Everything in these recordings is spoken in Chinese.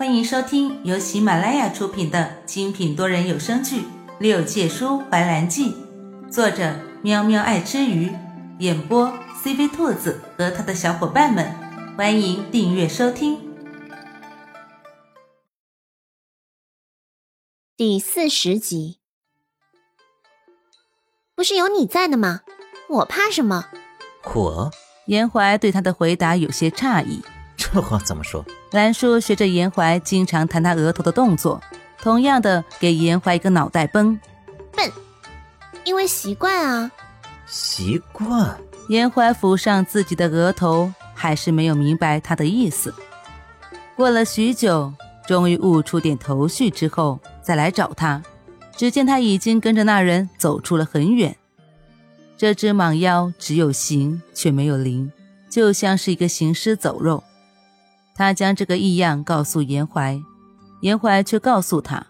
欢迎收听由喜马拉雅出品的精品多人有声剧《六界书怀兰记》，作者喵喵爱吃鱼，演播 CV 兔子和他的小伙伴们。欢迎订阅收听。第四十集，不是有你在的吗？我怕什么？我严怀对他的回答有些诧异。这话怎么说？兰叔学着严怀经常弹他额头的动作，同样的给严怀一个脑袋崩。笨，因为习惯啊。习惯。严怀抚上自己的额头，还是没有明白他的意思。过了许久，终于悟出点头绪之后，再来找他，只见他已经跟着那人走出了很远。这只蟒妖只有形却没有灵，就像是一个行尸走肉。他将这个异样告诉严怀，严怀却告诉他，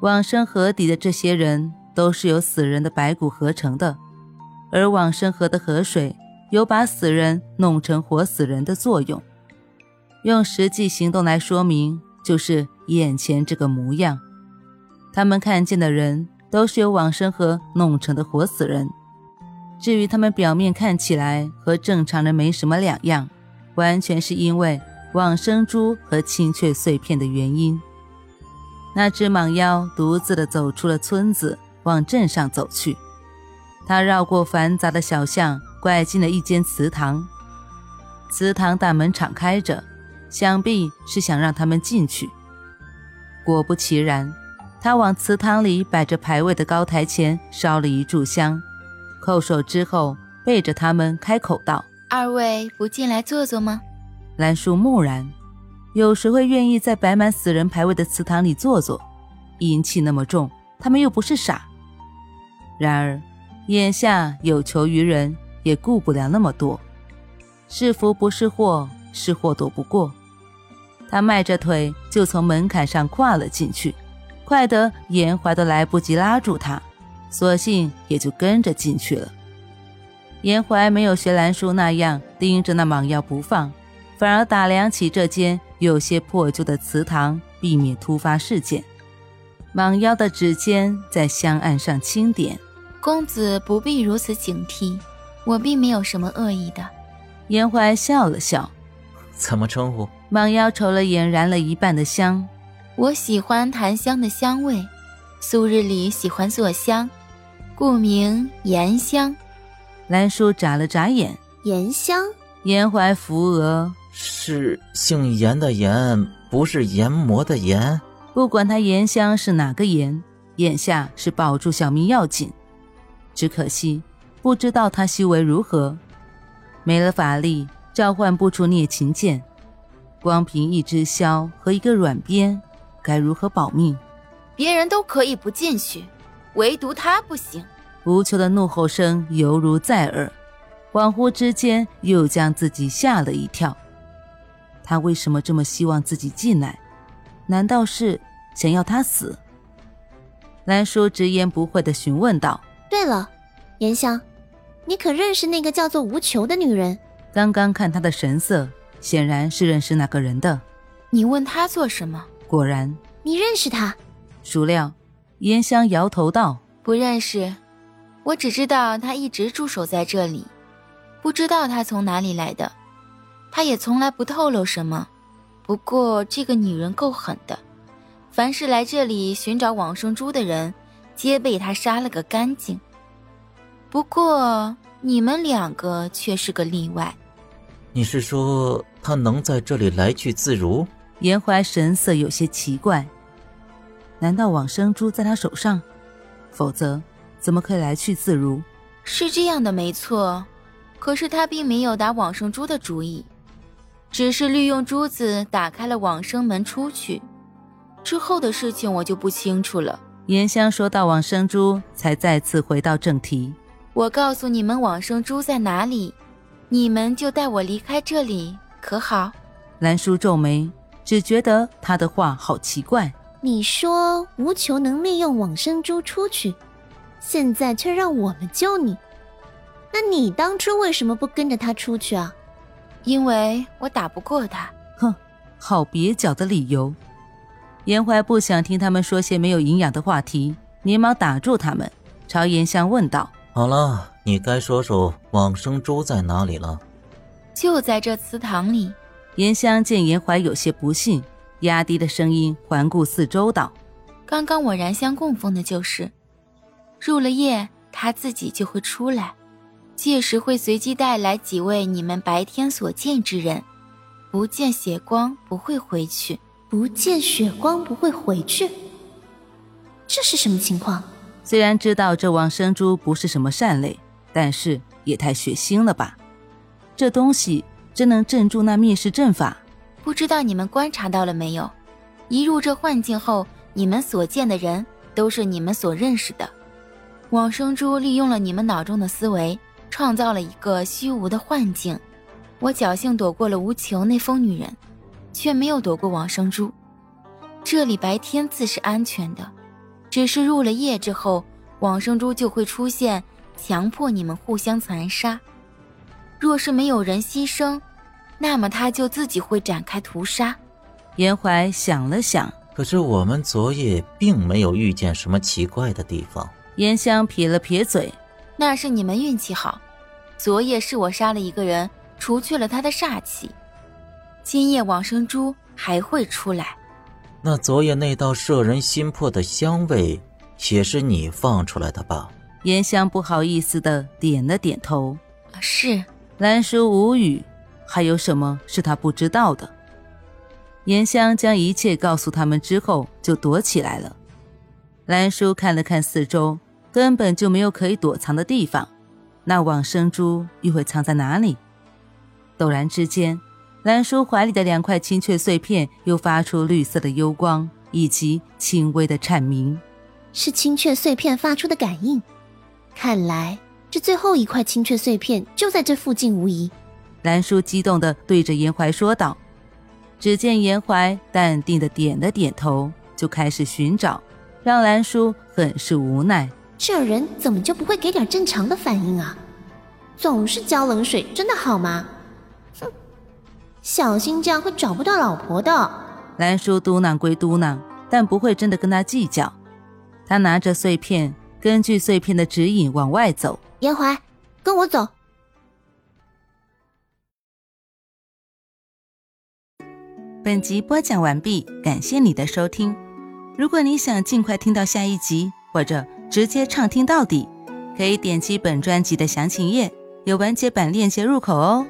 往生河底的这些人都是由死人的白骨合成的，而往生河的河水有把死人弄成活死人的作用。用实际行动来说明，就是眼前这个模样。他们看见的人都是由往生河弄成的活死人，至于他们表面看起来和正常人没什么两样，完全是因为。往生珠和青雀碎片的原因。那只蟒妖独自的走出了村子，往镇上走去。他绕过繁杂的小巷，拐进了一间祠堂。祠堂大门敞开着，想必是想让他们进去。果不其然，他往祠堂里摆着牌位的高台前烧了一炷香，叩首之后，背着他们开口道：“二位不进来坐坐吗？”兰叔木然，有谁会愿意在摆满死人牌位的祠堂里坐坐？阴气那么重，他们又不是傻。然而，眼下有求于人，也顾不了那么多。是福不是祸，是祸躲不过。他迈着腿就从门槛上跨了进去，快得严怀都来不及拉住他，索性也就跟着进去了。严怀没有学兰叔那样盯着那蟒药不放。反而打量起这间有些破旧的祠堂，避免突发事件。蟒妖的指尖在香案上轻点，公子不必如此警惕，我并没有什么恶意的。严怀笑了笑，怎么称呼？蟒妖瞅了眼燃了一半的香，我喜欢檀香的香味，素日里喜欢做香，故名严香。兰叔眨了眨眼，严香。严怀扶额。是姓严的严，不是研磨的研。不管他严香是哪个严，眼下是保住小命要紧。只可惜，不知道他修为如何，没了法力，召唤不出孽禽剑。光凭一只箫和一个软鞭，该如何保命？别人都可以不进去，唯独他不行。无求的怒吼声犹如在耳，恍惚之间又将自己吓了一跳。他为什么这么希望自己进来？难道是想要他死？兰叔直言不讳的询问道：“对了，颜香，你可认识那个叫做无求的女人？刚刚看她的神色，显然是认识那个人的。你问她做什么？果然，你认识她？孰料，颜香摇头道：不认识。我只知道她一直驻守在这里，不知道她从哪里来的。”他也从来不透露什么，不过这个女人够狠的，凡是来这里寻找往生珠的人，皆被她杀了个干净。不过你们两个却是个例外。你是说她能在这里来去自如？严怀神色有些奇怪，难道往生珠在他手上？否则怎么可以来去自如？是这样的，没错。可是他并没有打往生珠的主意。只是利用珠子打开了往生门出去，之后的事情我就不清楚了。颜香说到往生珠，才再次回到正题。我告诉你们往生珠在哪里，你们就带我离开这里，可好？兰叔皱眉，只觉得他的话好奇怪。你说无求能利用往生珠出去，现在却让我们救你，那你当初为什么不跟着他出去啊？因为我打不过他，哼，好蹩脚的理由。严怀不想听他们说些没有营养的话题，连忙打住他们，朝严香问道：“好了，你该说说往生珠在哪里了？”就在这祠堂里。严香见严怀有些不信，压低的声音环顾四周道：“刚刚我燃香供奉的就是，入了夜，他自己就会出来，届时会随机带来几位你们白天所见之人，不见血光不会回去，不见血光不会回去。这是什么情况？虽然知道这往生珠不是什么善类，但是也太血腥了吧？这东西。”真能镇住那灭世阵法？不知道你们观察到了没有？一入这幻境后，你们所见的人都是你们所认识的。往生珠利用了你们脑中的思维，创造了一个虚无的幻境。我侥幸躲过了无求那疯女人，却没有躲过往生珠。这里白天自是安全的，只是入了夜之后，往生珠就会出现，强迫你们互相残杀。若是没有人牺牲，那么他就自己会展开屠杀。严怀想了想，可是我们昨夜并没有遇见什么奇怪的地方。严香撇了撇嘴，那是你们运气好。昨夜是我杀了一个人，除去了他的煞气。今夜往生珠还会出来。那昨夜那道摄人心魄的香味，也是你放出来的吧？严香不好意思的点了点头，是。兰叔无语，还有什么是他不知道的？严香将一切告诉他们之后，就躲起来了。兰叔看了看四周，根本就没有可以躲藏的地方。那往生珠又会藏在哪里？陡然之间，兰叔怀里的两块青雀碎片又发出绿色的幽光，以及轻微的颤鸣，是青雀碎片发出的感应。看来。这最后一块青雀碎片就在这附近，无疑。兰叔激动地对着严怀说道。只见严怀淡定地点了点头，就开始寻找，让兰叔很是无奈。这人怎么就不会给点正常的反应啊？总是浇冷水，真的好吗？哼，小心这样会找不到老婆的。兰叔嘟囔归嘟囔，但不会真的跟他计较。他拿着碎片，根据碎片的指引往外走。严怀，跟我走。本集播讲完毕，感谢你的收听。如果你想尽快听到下一集，或者直接畅听到底，可以点击本专辑的详情页，有完结版链接入口哦。